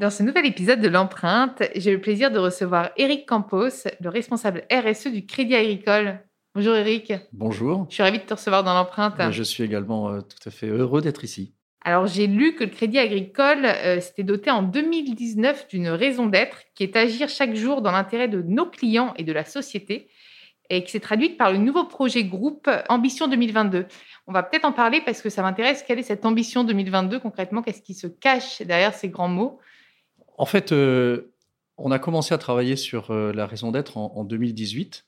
Dans ce nouvel épisode de l'empreinte, j'ai le plaisir de recevoir Eric Campos, le responsable RSE du Crédit Agricole. Bonjour Eric. Bonjour. Je suis ravie de te recevoir dans l'empreinte. Je suis également euh, tout à fait heureux d'être ici. Alors j'ai lu que le Crédit Agricole euh, s'était doté en 2019 d'une raison d'être qui est agir chaque jour dans l'intérêt de nos clients et de la société et qui s'est traduite par le nouveau projet groupe Ambition 2022. On va peut-être en parler parce que ça m'intéresse. Quelle est cette ambition 2022 concrètement? Qu'est-ce qui se cache derrière ces grands mots? En fait, euh, on a commencé à travailler sur euh, la raison d'être en, 2018,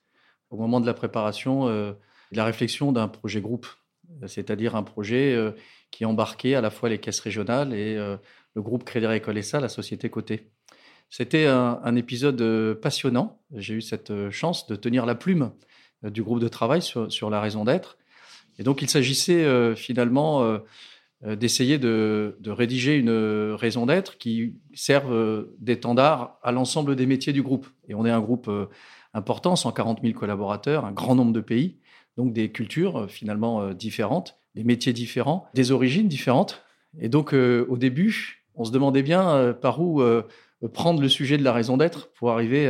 au moment de la préparation euh, de la réflexion d'un projet groupe, c'est-à-dire un projet qui embarquait à la fois les caisses régionales et le groupe Crédit Agricole SA, la société cotée. C'était un, épisode passionnant. J'ai eu cette chance de tenir la plume du groupe de travail sur, la raison d'être. Et donc, il s'agissait finalement euh, d'essayer de, rédiger une raison d'être qui serve euh, d'étendard à l'ensemble des métiers du groupe. Et on est un groupe euh, important, 140 000 collaborateurs, un grand nombre de pays, donc des cultures finalement différentes, des métiers différents, des origines différentes. Et donc au début, on se demandait bien par où prendre le sujet de la raison d'être pour arriver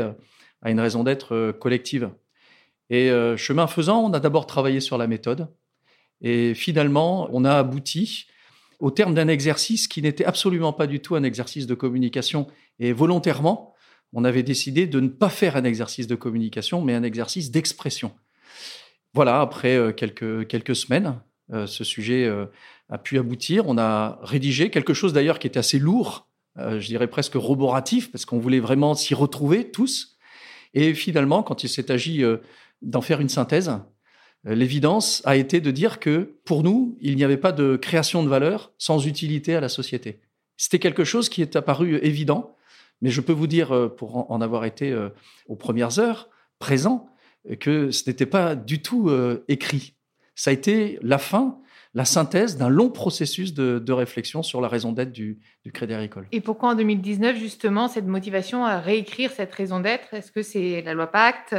à une raison d'être collective. Et chemin faisant, on a d'abord travaillé sur la méthode. Et finalement, on a abouti au terme d'un exercice qui n'était absolument pas du tout un exercice de communication. Et volontairement, on avait décidé de ne pas faire un exercice de communication, mais un exercice d'expression. Voilà, après euh, quelques, quelques semaines, euh, ce sujet euh, a pu aboutir. On a rédigé quelque chose d'ailleurs qui était assez lourd, je dirais presque roboratif, parce qu'on voulait vraiment s'y retrouver tous. Et finalement, quand il s'est agi d'en faire une synthèse, l'évidence a été de dire que pour nous, il n'y avait pas de création de valeur sans utilité à la société. C'était quelque chose qui est apparu évident, mais je peux vous dire, euh, pour en avoir été euh, aux premières heures, présent, que ce n'était pas du tout écrit. Ça a été la fin, la synthèse d'un long processus de, réflexion sur la raison d'être du, Crédit Agricole. Et pourquoi en 2019, justement, cette motivation à réécrire cette raison d'être? Est-ce que c'est la loi Pacte?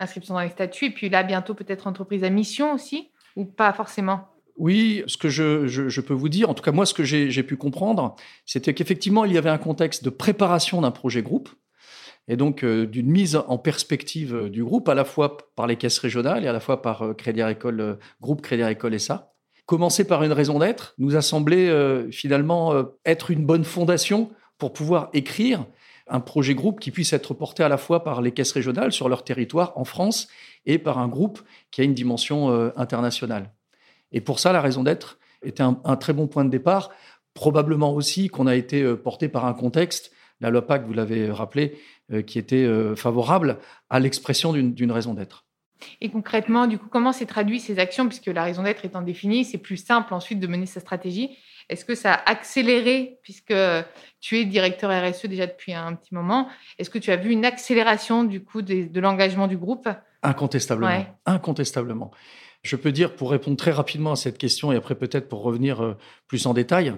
Inscription dans les statuts, et puis là, bientôt peut-être entreprise à mission aussi, ou pas forcément? Oui, ce que je, peux vous dire, en tout cas moi, ce que j'ai pu comprendre, c'était qu'effectivement, il y avait un contexte de préparation d'un projet groupe, et donc euh, d'une mise en perspective euh, du groupe, à la fois par les caisses régionales et à la fois par euh, Crédit Agricole, groupe Crédit Agricole ça. Commencer par une raison d'être nous a semblé finalement être une bonne fondation pour pouvoir écrire un projet groupe qui puisse être porté à la fois par les caisses régionales sur leur territoire en France et par un groupe qui a une dimension euh, internationale. Et pour ça, la raison d'être était un, très bon point de départ. Probablement aussi qu'on a été euh, porté par un contexte, la loi PAC, vous l'avez rappelé, euh, qui était favorable à l'expression d'une raison d'être. Et concrètement, du coup, comment s'est traduit ces actions Puisque la raison d'être étant définie, c'est plus simple ensuite de mener sa stratégie. Est-ce que ça a accéléré, puisque tu es directeur RSE déjà depuis un petit moment, est-ce que tu as vu une accélération du coup de, l'engagement du groupe? Incontestablement. Incontestablement. Je peux dire, pour répondre très rapidement à cette question, et après peut-être pour revenir euh, plus en détail,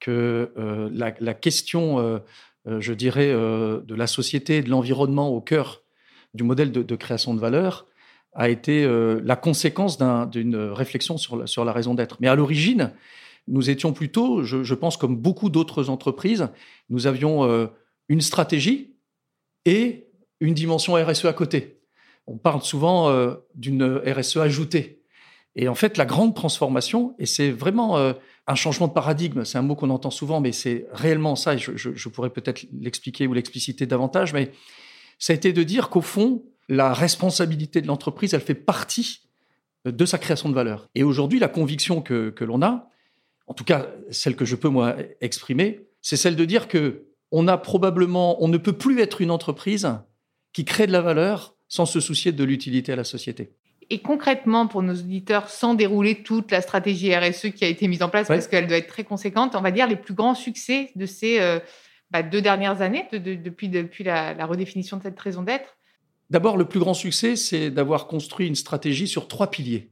que euh, la, question, euh, je dirais, de la société, de l'environnement au cœur du modèle de, création de valeur a été la conséquence d'une réflexion sur la raison d'être. Mais à l'origine, nous étions plutôt, je, pense, comme beaucoup d'autres entreprises, nous avions euh, une stratégie et une dimension RSE à côté. On parle souvent euh, d'une RSE ajoutée. Et en fait, la grande transformation, et c'est vraiment euh, un changement de paradigme, c'est un mot qu'on entend souvent, mais c'est réellement ça, et je, je pourrais peut-être l'expliquer ou l'expliciter davantage, mais ça a été de dire qu'au fond, la responsabilité de l'entreprise, elle fait partie de sa création de valeur. Et aujourd'hui, la conviction que, que l'on a, en tout cas celle que je peux moi exprimer, c'est celle de dire que on a probablement, on ne peut plus être une entreprise qui crée de la valeur sans se soucier de l'utilité à la société. Et concrètement, pour nos auditeurs, sans dérouler toute la stratégie RSE qui a été mise en place, parce qu'elle doit être très conséquente, on va dire les plus grands succès de ces euh, bah, deux dernières années, depuis, depuis la, redéfinition de cette raison d'être D'abord, le plus grand succès, c'est d'avoir construit une stratégie sur trois piliers.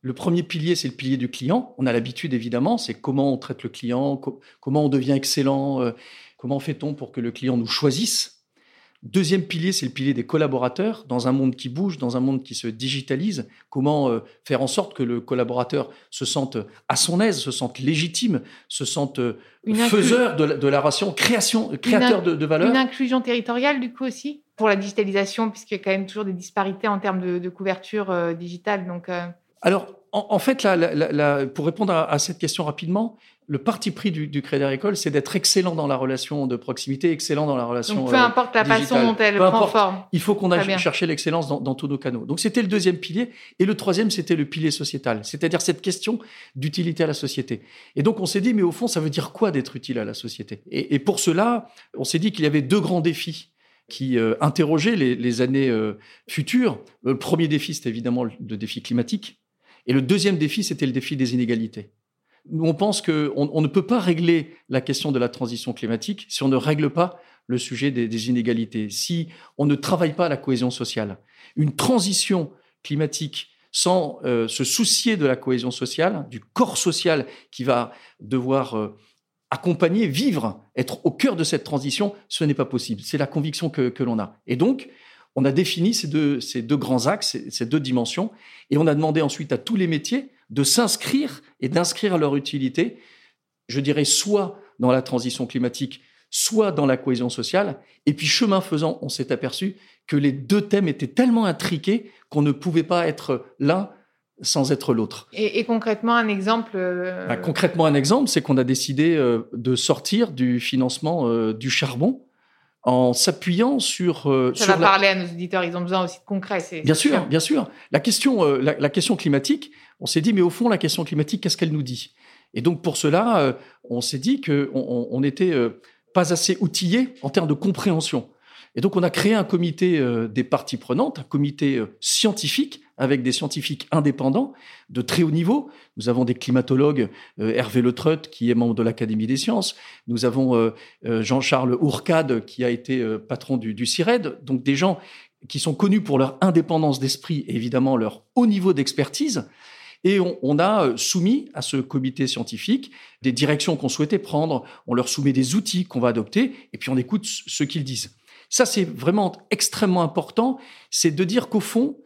Le premier pilier, c'est le pilier du client. On a l'habitude, évidemment, c'est comment on traite le client, comment on devient excellent, euh, comment fait-on pour que le client nous choisisse Deuxième pilier, c'est le pilier des collaborateurs. Dans un monde qui bouge, dans un monde qui se digitalise, comment euh, faire en sorte que le collaborateur se sente à son aise, se sente légitime, se sente euh, faiseur de la, de ration, création, créateur de, valeur. Une inclusion territoriale, du coup, aussi, pour la digitalisation, puisqu'il y a quand même toujours des disparités en termes de, couverture euh, digitale. Donc, Alors, en, fait, pour répondre à, cette question rapidement, le parti pris du, Crédit Agricole, c'est d'être excellent dans la relation de proximité, excellent dans la relation. Donc, peu importe la façon dont elle prend forme. Il faut qu'on aille chercher l'excellence dans, tous nos canaux. Donc, c'était le deuxième pilier. Et le troisième, c'était le pilier sociétal, c'est-à-dire cette question d'utilité à la société. Et donc, on s'est dit, mais au fond, ça veut dire quoi d'être utile à la société? Et, pour cela, on s'est dit qu'il y avait deux grands défis qui euh, interrogeaient les, années euh, futures. Le premier défi, c'était évidemment le défi climatique et le deuxième défi, c'était le défi des inégalités. Nous, on pense qu'on on ne peut pas régler la question de la transition climatique si on ne règle pas le sujet des, inégalités, si on ne travaille pas à la cohésion sociale. Une transition climatique sans euh, se soucier de la cohésion sociale, du corps social qui va devoir euh, accompagner, vivre, être au cœur de cette transition, ce n'est pas possible. C'est la conviction que, que l'on a. Et donc, on a défini ces deux, ces deux grands axes, ces deux dimensions, et on a demandé ensuite à tous les métiers de s'inscrire et d'inscrire leur utilité, je dirais, soit dans la transition climatique, soit dans la cohésion sociale. Et puis, chemin faisant, on s'est aperçu que les deux thèmes étaient tellement intriqués qu'on ne pouvait pas être l'un sans être l'autre. Et, concrètement, un exemple euh, bah, Concrètement, un exemple, c'est qu'on a décidé euh, de sortir du financement euh, du charbon en s'appuyant sur. Euh, Ça va parler à nos auditeurs, ils ont besoin aussi de concret. Bien sûr, bien sûr. La question, euh, la, question climatique, on s'est dit, mais au fond, la question climatique, qu'est-ce qu'elle nous dit? Et donc pour cela, euh, on s'est dit qu'on on, n'était pas assez outillé en termes de compréhension. Et donc, on a créé un comité euh, des parties prenantes, un comité euh, scientifique avec des scientifiques indépendants de très haut niveau. Nous avons des climatologues, euh, Hervé Le qui est membre de l'Académie des sciences. Nous avons Jean-Charles Ourcade, qui a été patron du, du CIRED. Donc, des gens qui sont connus pour leur indépendance d'esprit et évidemment leur haut niveau d'expertise. Et on, on, a soumis à ce comité scientifique des directions qu'on souhaitait prendre, on leur soumet des outils qu'on va adopter, et puis on écoute ce qu'ils disent. Ça, c'est vraiment extrêmement important. C'est de dire qu'au fond,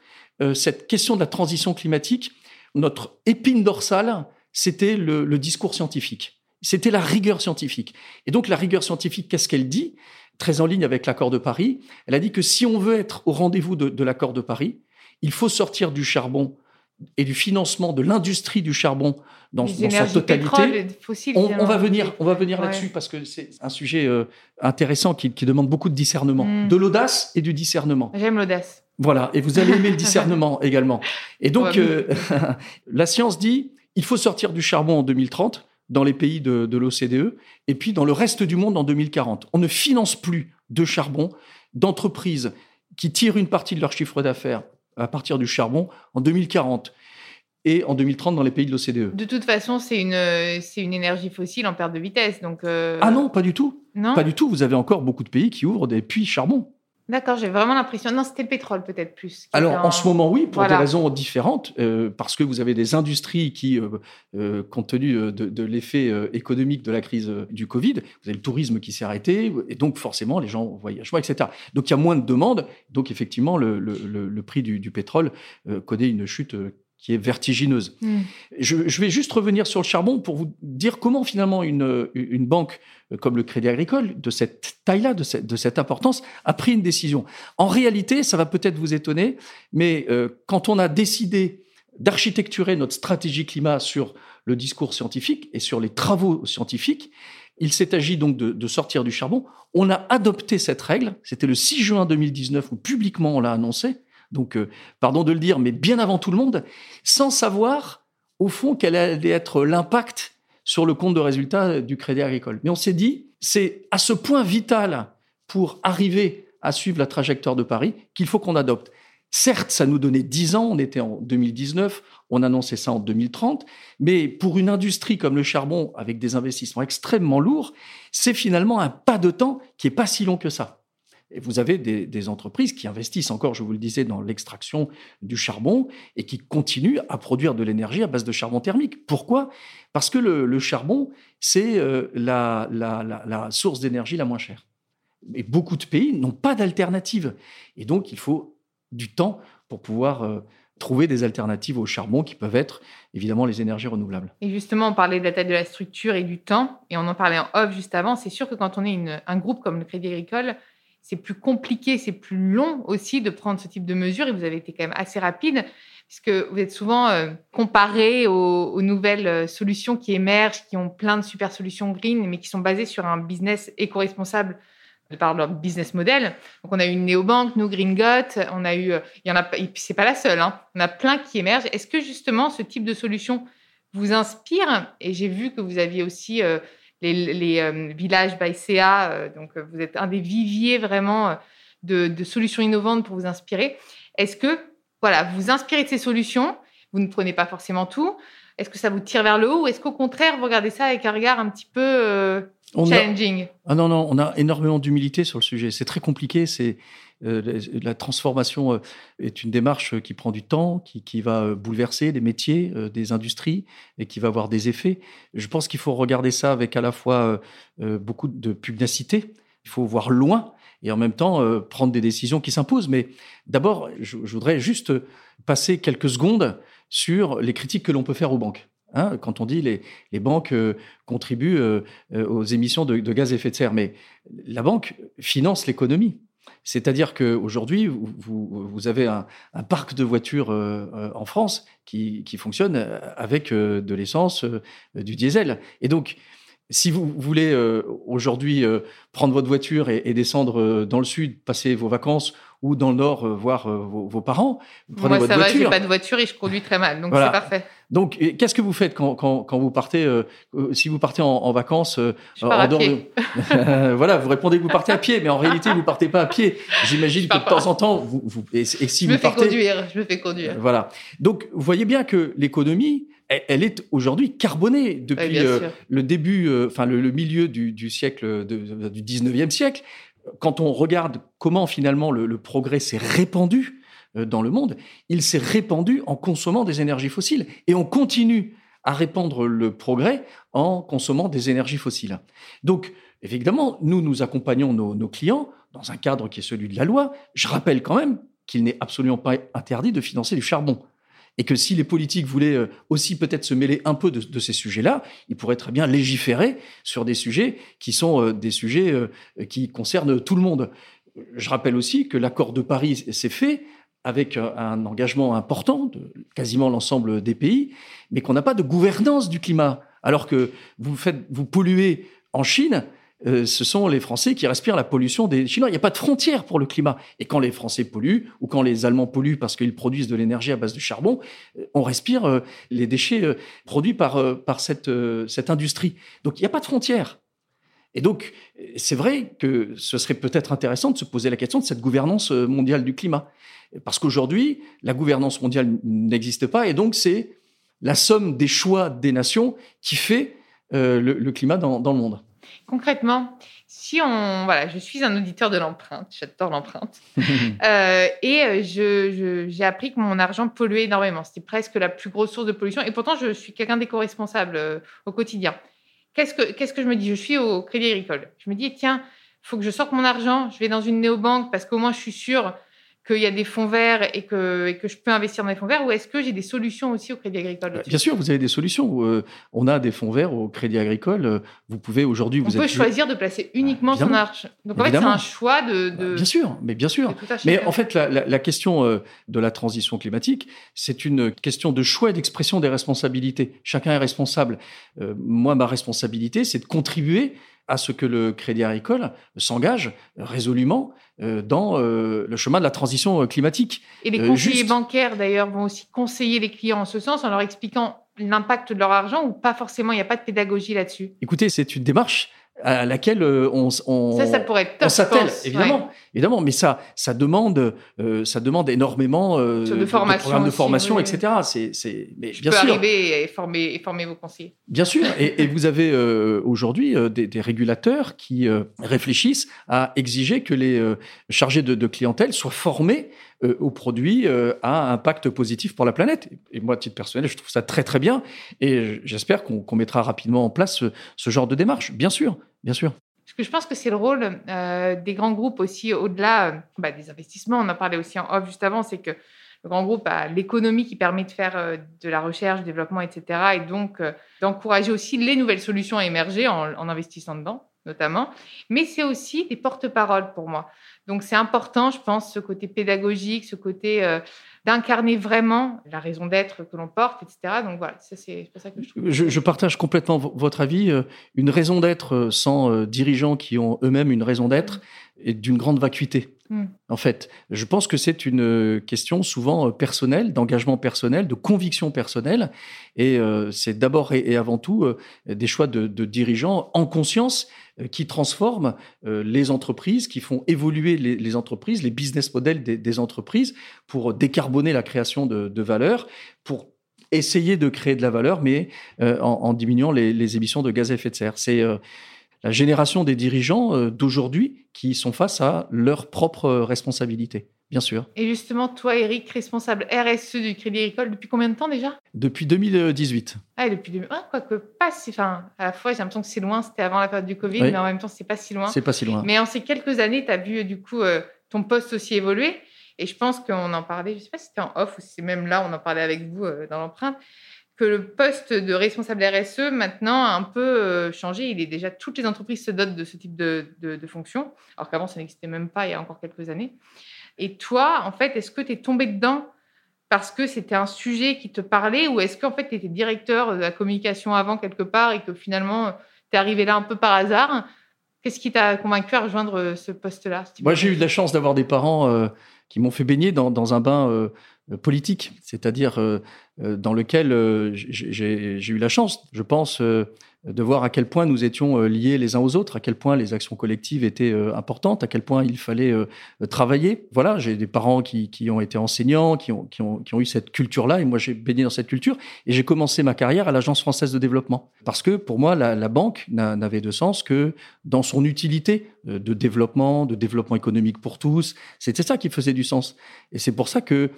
euh, cette question de la transition climatique, notre épine dorsale, c'était le, discours scientifique. C'était la rigueur scientifique. Et donc, la rigueur scientifique, qu'est-ce qu'elle dit? Très en ligne avec l'accord de Paris. Elle a dit que si on veut être au rendez-vous de l'accord de Paris, il faut sortir du charbon et du financement de l'industrie du charbon dans, sa totalité. on, va venir, on va venir là-dessus parce que c'est un sujet euh, intéressant qui, demande beaucoup de discernement, mm. de l'audace et du discernement. J'aime l'audace. Voilà, et vous allez aimer le discernement également. Et donc, euh, la science dit, il faut sortir du charbon en 2030 dans les pays de, de l'OCDE et puis dans le reste du monde en 2040. On ne finance plus de charbon d'entreprises qui tirent une partie de leur chiffre d'affaires à partir du charbon en 2040 et en 2030 dans les pays de l'OCDE. De toute façon, c'est une, c'est une énergie fossile en perte de vitesse. Donc euh, Ah non, pas du tout. Non pas du tout. Vous avez encore beaucoup de pays qui ouvrent des puits charbon. D'accord, j'ai vraiment l'impression. Non, c'était le pétrole peut-être plus. Alors en... ce moment, oui, pour des raisons différentes, euh, parce que vous avez des industries qui, euh, compte tenu de, l'effet économique de la crise du Covid, vous avez le tourisme qui s'est arrêté, et donc forcément les gens voyagent moins, etc. Donc il y a moins de demandes, donc effectivement le, le, prix du, du pétrole connaît une chute qui est vertigineuse. Hmm. Je, vais juste revenir sur le charbon pour vous dire comment finalement une, une banque comme le Crédit Agricole, de cette taille-là, de cette, de cette, importance, a pris une décision. En réalité, ça va peut-être vous étonner, mais euh, quand on a décidé d'architecturer notre stratégie climat sur le discours scientifique et sur les travaux scientifiques, il s'est agi donc de, de, sortir du charbon. On a adopté cette règle, c'était le 6 juin 2019 où publiquement on l'a annoncé, donc euh, pardon de le dire, mais bien avant tout le monde, sans savoir au fond quel allait être l'impact sur le compte de résultat du Crédit Agricole. Mais on s'est dit, c'est à ce point vital pour arriver à suivre la trajectoire de Paris qu'il faut qu'on adopte Certes, ça nous donnait 10 ans, on était en 2019, on annonçait ça en 2030, mais pour une industrie comme le charbon, avec des investissements extrêmement lourds, c'est finalement un pas de temps qui est pas si long que ça. Et vous avez des, entreprises qui investissent encore, je vous le disais, dans l'extraction du charbon et qui continuent à produire de l'énergie à base de charbon thermique. Pourquoi? Parce que le, charbon, c'est euh, la, source d'énergie la moins chère. Et beaucoup de pays n'ont pas d'alternative. Et donc, il faut du temps pour pouvoir euh, trouver des alternatives au charbon qui peuvent être évidemment les énergies renouvelables. Et justement, on parlait de la taille de la structure et du temps, et on en parlait en off juste avant. C'est sûr que quand on est un groupe comme le Crédit Agricole, c'est plus compliqué, c'est plus long aussi de prendre ce type de mesures, et vous avez été quand même assez rapide, puisque vous êtes souvent euh, comparé aux, nouvelles euh, solutions qui émergent, qui ont plein de super solutions green, mais qui sont basées sur un business éco-responsable de par leur business model. Donc, on a eu une néobanque, nous, Gringot, on a eu, il y en a, et puis c'est pas la seule, hein. on a plein qui émergent. Est-ce que justement ce type de solution vous inspire? Et j'ai vu que vous aviez aussi euh, les, euh, villages by CA, euh, donc vous êtes un des viviers vraiment de, de, solutions innovantes pour vous inspirer. Est-ce que, voilà, vous inspirez de ces solutions, vous ne prenez pas forcément tout. Est-ce que ça vous tire vers le haut ou est-ce qu'au contraire, vous regardez ça avec un regard un petit peu challenging? Ah non, non, on a énormément d'humilité sur le sujet. C'est très compliqué. C'est euh, la transformation euh, est une démarche qui prend du temps, qui, qui va euh, bouleverser des métiers, des industries et qui va avoir des effets. Je pense qu'il faut regarder ça avec à la fois beaucoup de pugnacité. Il faut voir loin et en même temps prendre des décisions qui s'imposent. Mais d'abord, je, je voudrais juste passer quelques secondes sur les critiques que l'on peut faire aux banques. Hein, quand on dit les, les banques euh, contribuent euh, euh, aux émissions de, gaz à effet de serre, mais la banque finance l'économie. C'est-à-dire qu'aujourd'hui, vous, vous, avez un, parc de voitures en France qui, fonctionne avec de l'essence, du diesel. Et donc, si vous voulez aujourd'hui prendre votre voiture et, descendre dans le sud, passer vos vacances ou dans le nord voir vos, vos, parents, vous prenez Moi, ça va, j'ai pas de voiture et je conduis très mal, donc c'est parfait. Donc, qu'est-ce que vous faites quand, quand, quand vous partez, euh, euh, si vous partez en, en vacances euh, Je pars à pied. voilà, vous répondez que vous partez à pied, mais en réalité, vous partez pas à pied. J'imagine que de temps en temps, vous, vous et, si je vous me partez, fais conduire, je me fais conduire. Voilà. Donc, vous voyez bien que l'économie, elle, est aujourd'hui carbonée depuis le début, enfin le, milieu du, du siècle de, du 19e siècle. Quand on regarde comment finalement le, progrès s'est répandu, euh, dans le monde, il s'est répandu en consommant des énergies fossiles. Et on continue à répandre le progrès en consommant des énergies fossiles. Donc, évidemment, nous, nous accompagnons nos, nos clients dans un cadre qui est celui de la loi. Je rappelle quand même qu'il n'est absolument pas interdit de financer du charbon. Et que si les politiques voulaient euh, aussi peut-être se mêler un peu de, ces sujets-là, ils pourraient très bien légiférer sur des sujets qui sont euh, des sujets qui concernent tout le monde. Je rappelle aussi que l'accord de Paris s'est fait avec un engagement important de quasiment l'ensemble des pays, mais qu'on n'a pas de gouvernance du climat. Alors que vous faites, vous polluez en Chine, euh, ce sont les Français qui respirent la pollution des Chinois. Il n'y a pas de frontière pour le climat. Et quand les Français polluent, ou quand les Allemands polluent parce qu'ils produisent de l'énergie à base de charbon, euh, on respire euh, les déchets produits par, cette, industrie. Donc il n'y a pas de frontière. Et donc, c'est vrai que ce serait peut-être intéressant de se poser la question de cette gouvernance mondiale du climat. Parce qu'aujourd'hui, la gouvernance mondiale n'existe pas et donc c'est la somme des choix des nations qui fait le, climat dans, le monde. Concrètement, si on voilà, je suis un auditeur de l'empreinte, j'adore l'empreinte, euh, et euh, je, j'ai appris que mon argent polluait énormément. C'était presque la plus grosse source de pollution, et pourtant je suis quelqu'un d'éco-responsable au quotidien. Qu'est-ce que qu'est-ce que je me dis? Je suis au Crédit Agricole. Je me dis tiens, faut que je sorte mon argent. Je vais dans une néobanque parce qu'au moins je suis sûr qu'il y a des fonds verts et que, et que je peux investir dans les fonds verts ou est-ce que j'ai des solutions aussi au Crédit Agricole Bien sûr, vous avez des solutions. Euh, on a des fonds verts au Crédit Agricole. Euh, vous pouvez aujourd'hui... Vous on peut choisir de placer uniquement son argent. Donc en fait, c'est un choix de, de, Bien sûr, mais bien sûr. Mais en fait, la, la, la question euh, de la transition climatique, c'est une question de choix et d'expression des responsabilités. Chacun est responsable. moi, ma responsabilité, c'est de contribuer à ce que le Crédit Agricole s'engage résolument euh, dans euh, le chemin de la transition euh, climatique. Et les conseillers bancaires, d'ailleurs, vont aussi conseiller les clients en ce sens en leur expliquant l'impact de leur argent ou pas forcément, il n'y a pas de pédagogie là-dessus? Écoutez, c'est une démarche à laquelle on, on ça, ça pourrait être s'attelle évidemment évidemment mais ça ça demande ça demande énormément de, formation programmes de formation etc c'est c'est mais Je bien peux sûr arriver et former et former vos conseillers bien sûr et, et vous avez aujourd'hui des, des, régulateurs qui réfléchissent à exiger que les chargés de, de clientèle soient formés euh, au produit euh, a un impact positif pour la planète. Et moi, à titre personnel, je trouve ça très très bien. Et j'espère qu'on mettra rapidement en place ce, genre de démarche. Bien sûr, bien sûr. Parce que je pense que c'est le rôle euh, des grands groupes aussi, au-delà bah, des investissements. On en parlait aussi en off juste avant, c'est que le grand groupe a l'économie qui permet de faire de la recherche, développement, etc. Et donc d'encourager aussi les nouvelles solutions à émerger en, en investissant dedans, notamment. Mais c'est aussi des porte-paroles pour moi. Donc c'est important, je pense, ce côté pédagogique, ce côté euh, d'incarner vraiment la raison d'être que l'on porte, etc. Donc voilà, c'est pour ça que je trouve. Je, partage complètement votre avis. Euh, une raison d'être euh, sans dirigeants qui ont eux-mêmes une raison d'être est d'une grande vacuité. Hmm. En fait, je pense que c'est une question souvent personnelle, d'engagement personnel, de conviction personnelle, et c'est d'abord et, avant tout des choix de, dirigeants en conscience euh, qui transforment euh, les entreprises, qui font évoluer les, entreprises, les business models des, entreprises pour décarboner la création de, valeur, pour essayer de créer de la valeur, mais euh, en, diminuant les, émissions de gaz à effet de serre. La génération des dirigeants d'aujourd'hui qui sont face à leurs propres responsabilités bien sûr. Et justement, toi, Eric, responsable RSE du Crédit Agricole, depuis combien de temps déjà? Depuis 2018. Ah, depuis 2018. Ah, quoique pas si. Enfin, à la fois, j'ai l'impression que c'est loin, c'était avant la période du Covid, mais en même temps, c'est pas si loin. C'est pas si loin. Mais en ces quelques années, tu as vu, du coup, euh, ton poste aussi évoluer. Et je pense qu'on en parlait, je sais pas si c'était en off ou si c'est même là, on en parlait avec vous euh, dans l'empreinte, que le poste de responsable RSE, maintenant, a un peu euh, changé. Il est déjà, toutes les entreprises se dotent de ce type de, de, de fonction, alors qu'avant, ça n'existait même pas il y a encore quelques années. Et toi, en fait, est-ce que tu es tombé dedans parce que c'était un sujet qui te parlait ou est-ce qu'en fait, tu étais directeur de la communication avant quelque part et que finalement, tu es arrivé là un peu par hasard? Qu'est-ce qui t'a convaincu à rejoindre euh, ce poste-là Moi, j'ai eu de la chance d'avoir des parents euh, qui m'ont fait baigner dans, un bain euh, politique, c'est-à-dire dans lequel j'ai eu la chance, je pense, de voir à quel point nous étions euh, liés les uns aux autres, à quel point les actions collectives étaient euh, importantes, à quel point il fallait euh, travailler. Voilà, j'ai des parents qui, ont été enseignants, qui ont eu cette culture-là, et moi j'ai baigné dans cette culture, et j'ai commencé ma carrière à l'Agence française de développement. Parce que pour moi, la, la banque n'avait de sens que dans son utilité de développement, de développement économique pour tous. C'était ça qui faisait du sens. Et c'est pour ça que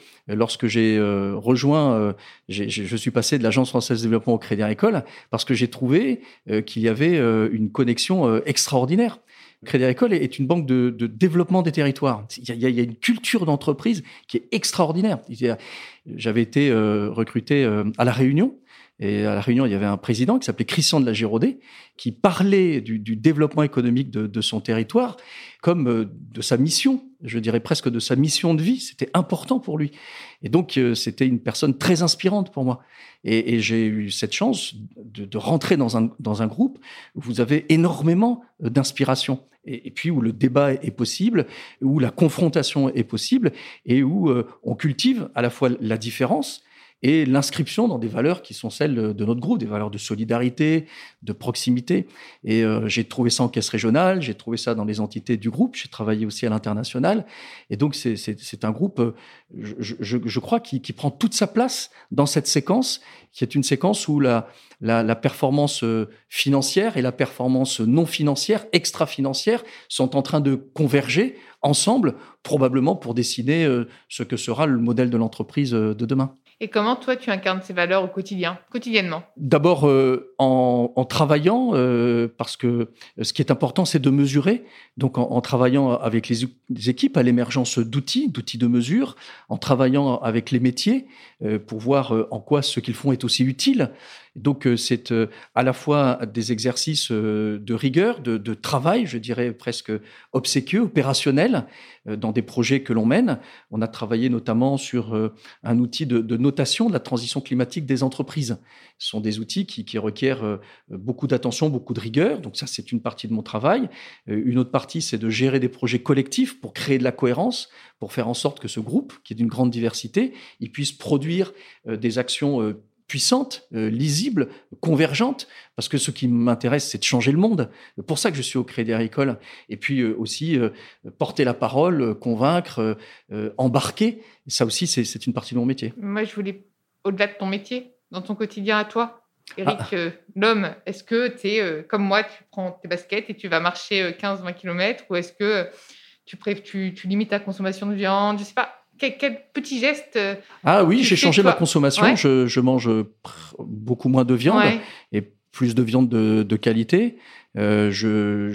lorsque j'ai rejoint, je suis passé de l'Agence française de développement au Crédit Agricole, parce que j'ai trouvé euh, qu'il y avait euh, une connexion euh, extraordinaire. Crédit Agricole est une banque de, développement des territoires. Il y a, une culture d'entreprise qui est extraordinaire. J'avais été recruté à La Réunion. Et à La Réunion, il y avait un président qui s'appelait Christian de la Giraudet, qui parlait du, développement économique de, son territoire comme de sa mission, je dirais presque de sa mission de vie. C'était important pour lui. Et donc, c'était une personne très inspirante pour moi. Et, j'ai eu cette chance de, rentrer dans un, dans un groupe où vous avez énormément euh, d'inspiration. Et, puis où le débat est possible, où la confrontation est possible, et où euh, on cultive à la fois la différence, et l'inscription dans des valeurs qui sont celles de notre groupe, des valeurs de solidarité, de proximité. Et euh, j'ai trouvé ça en caisse régionale, j'ai trouvé ça dans les entités du groupe, j'ai travaillé aussi à l'international. Et donc c'est un groupe, euh, je, je, je crois, qui, qui, prend toute sa place dans cette séquence, qui est une séquence où la, la, la performance euh, financière et la performance non financière, extra-financière, sont en train de converger ensemble, probablement pour dessiner ce que sera le modèle de l'entreprise de demain. Et comment toi tu incarnes ces valeurs au quotidien, quotidiennement? D'abord euh, en, travaillant, euh, parce que ce qui est important, c'est de mesurer. Donc en, travaillant avec les, équipes à l'émergence d'outils, d'outils de mesure, en travaillant avec les métiers euh, pour voir en quoi ce qu'ils font est aussi utile. Donc c'est à la fois des exercices de rigueur, de, travail, je dirais presque obséquieux, opérationnel, dans des projets que l'on mène. On a travaillé notamment sur un outil de, notation de la transition climatique des entreprises. Ce sont des outils qui, qui requièrent euh, beaucoup d'attention, beaucoup de rigueur. Donc ça, c'est une partie de mon travail. Euh, une autre partie, c'est de gérer des projets collectifs pour créer de la cohérence, pour faire en sorte que ce groupe, qui est d'une grande diversité, il puisse produire euh, des actions puissante, lisible, convergente, parce que ce qui m'intéresse, c'est de changer le monde. C'est pour ça que je suis au Crédit Agricole. Et puis aussi porter la parole, convaincre, embarquer. ça aussi, c'est une partie de mon métier. Moi, je voulais, au-delà de ton métier, dans ton quotidien à toi, Eric, ah. euh, l'homme, est-ce que tu es euh, comme moi, tu prends tes baskets et tu vas marcher 15-20 euh, km ou est-ce que tu, tu, tu, limites ta consommation de viande Je sais pas. Quel, petit geste Ah oui, j'ai changé ma consommation. Je, mange beaucoup moins de viande et plus de viande de, qualité. je,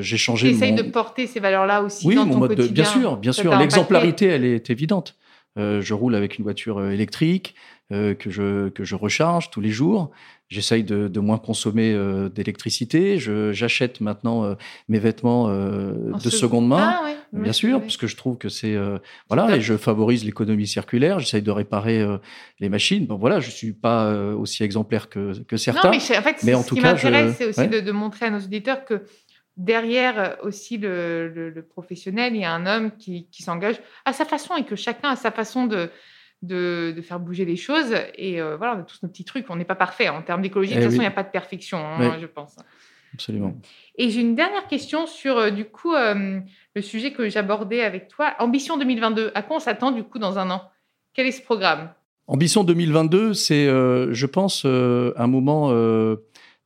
j'ai changé. Tu essayes de porter ces valeurs-là aussi dans ton quotidien. bien sûr, bien sûr. L'exemplarité, elle est évidente. Je roule avec une voiture électrique. Euh, que, je, que je recharge tous les jours. J'essaye de, de, moins consommer euh, d'électricité. J'achète maintenant euh, mes vêtements de seconde main, ah, bien sûr, parce que je trouve que c'est voilà et je favorise l'économie circulaire. J'essaye de réparer les machines. Bon voilà, je suis pas aussi exemplaire que, que certains. Non, mais, en fait, mais en ce tout qui m'intéresse, c'est aussi de, de, montrer à nos auditeurs que derrière aussi le, le, le, professionnel, il y a un homme qui, qui s'engage à sa façon et que chacun a sa façon de de, faire bouger les choses. Et euh, voilà, on a tous nos petits trucs. On n'est pas parfait. En termes d'écologie, de toute eh façon, il n'y a pas de perfection, hein, je pense. Absolument. Et j'ai une dernière question sur, euh, du coup, euh, le sujet que j'abordais avec toi. Ambition 2022, à quoi on s'attend, du coup, dans un an? Quel est ce programme? Ambition 2022, c'est, je pense, un moment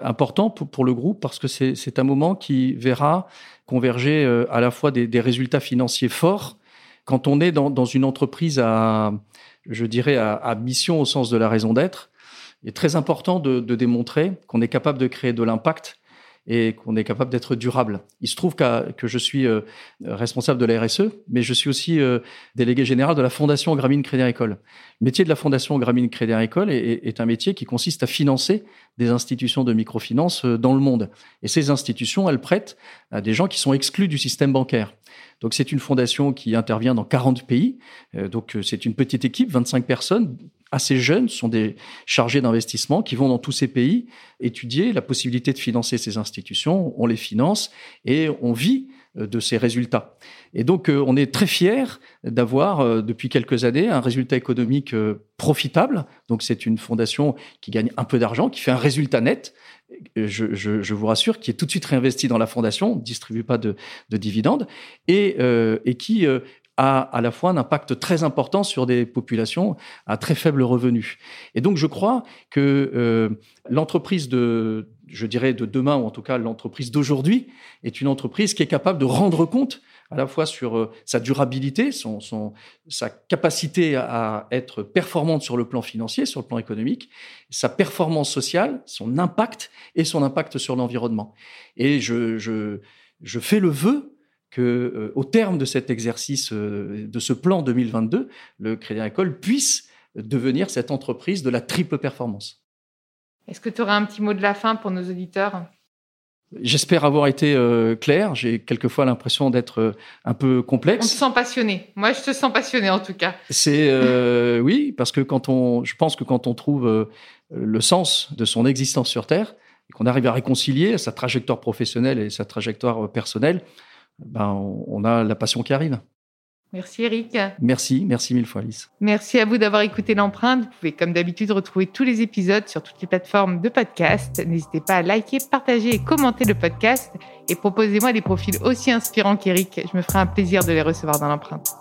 important pour, le groupe parce que c'est un moment qui verra converger à la fois des, résultats financiers forts quand on est dans, dans une entreprise à, je dirais, à, mission au sens de la raison d'être. Il est très important de, démontrer qu'on est capable de créer de l'impact et qu'on est capable d'être durable. Il se trouve que je suis euh, responsable de la RSE, mais je suis aussi euh, délégué général de la Fondation Gramine Crédit Agricole. Le métier de la Fondation Gramine Crédit Agricole est, est, un métier qui consiste à financer des institutions de microfinance euh, dans le monde. Et ces institutions, elles prêtent à des gens qui sont exclus du système bancaire. Donc c'est une fondation qui intervient dans 40 pays. Donc c'est une petite équipe, 25 personnes, assez jeunes, sont des chargés d'investissement qui vont dans tous ces pays étudier la possibilité de financer ces institutions. On les finance et on vit euh, de ces résultats. Et donc, on est très fiers d'avoir, depuis quelques années, un résultat économique profitable. Donc, c'est une fondation qui gagne un peu d'argent, qui fait un résultat net, je, vous rassure, qui est tout de suite réinvesti dans la fondation, ne distribue pas de, dividendes, et, euh, qui euh, a à la fois un impact très important sur des populations à très faible revenu. Et donc je crois que euh, l'entreprise de, je dirais, de demain, ou en tout cas l'entreprise d'aujourd'hui, est une entreprise qui est capable de rendre compte à la fois sur euh, sa durabilité, son, son, sa capacité à être performante sur le plan financier, sur le plan économique, sa performance sociale, son impact et son impact sur l'environnement. Et je, je, je fais le vœu que, euh, au terme de cet exercice, euh, de ce plan 2022, le Crédit Agricole puisse devenir cette entreprise de la triple performance. Est-ce que tu aurais un petit mot de la fin pour nos auditeurs? J'espère avoir été euh, clair. J'ai quelquefois l'impression d'être euh, un peu complexe. On te sent passionné. Moi, je te sens passionné en tout cas. C'est euh, oui, parce que quand on, je pense que quand on trouve le sens de son existence sur Terre et qu'on arrive à réconcilier sa trajectoire professionnelle et sa trajectoire personnelle, ben on a la passion qui arrive. Merci Eric. Merci, merci mille fois Alice. Merci à vous d'avoir écouté l'empreinte. Vous pouvez comme d'habitude retrouver tous les épisodes sur toutes les plateformes de podcast. N'hésitez pas à liker, partager et commenter le podcast et proposez-moi des profils aussi inspirants qu'Eric. Je me ferai un plaisir de les recevoir dans l'empreinte.